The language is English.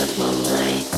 of my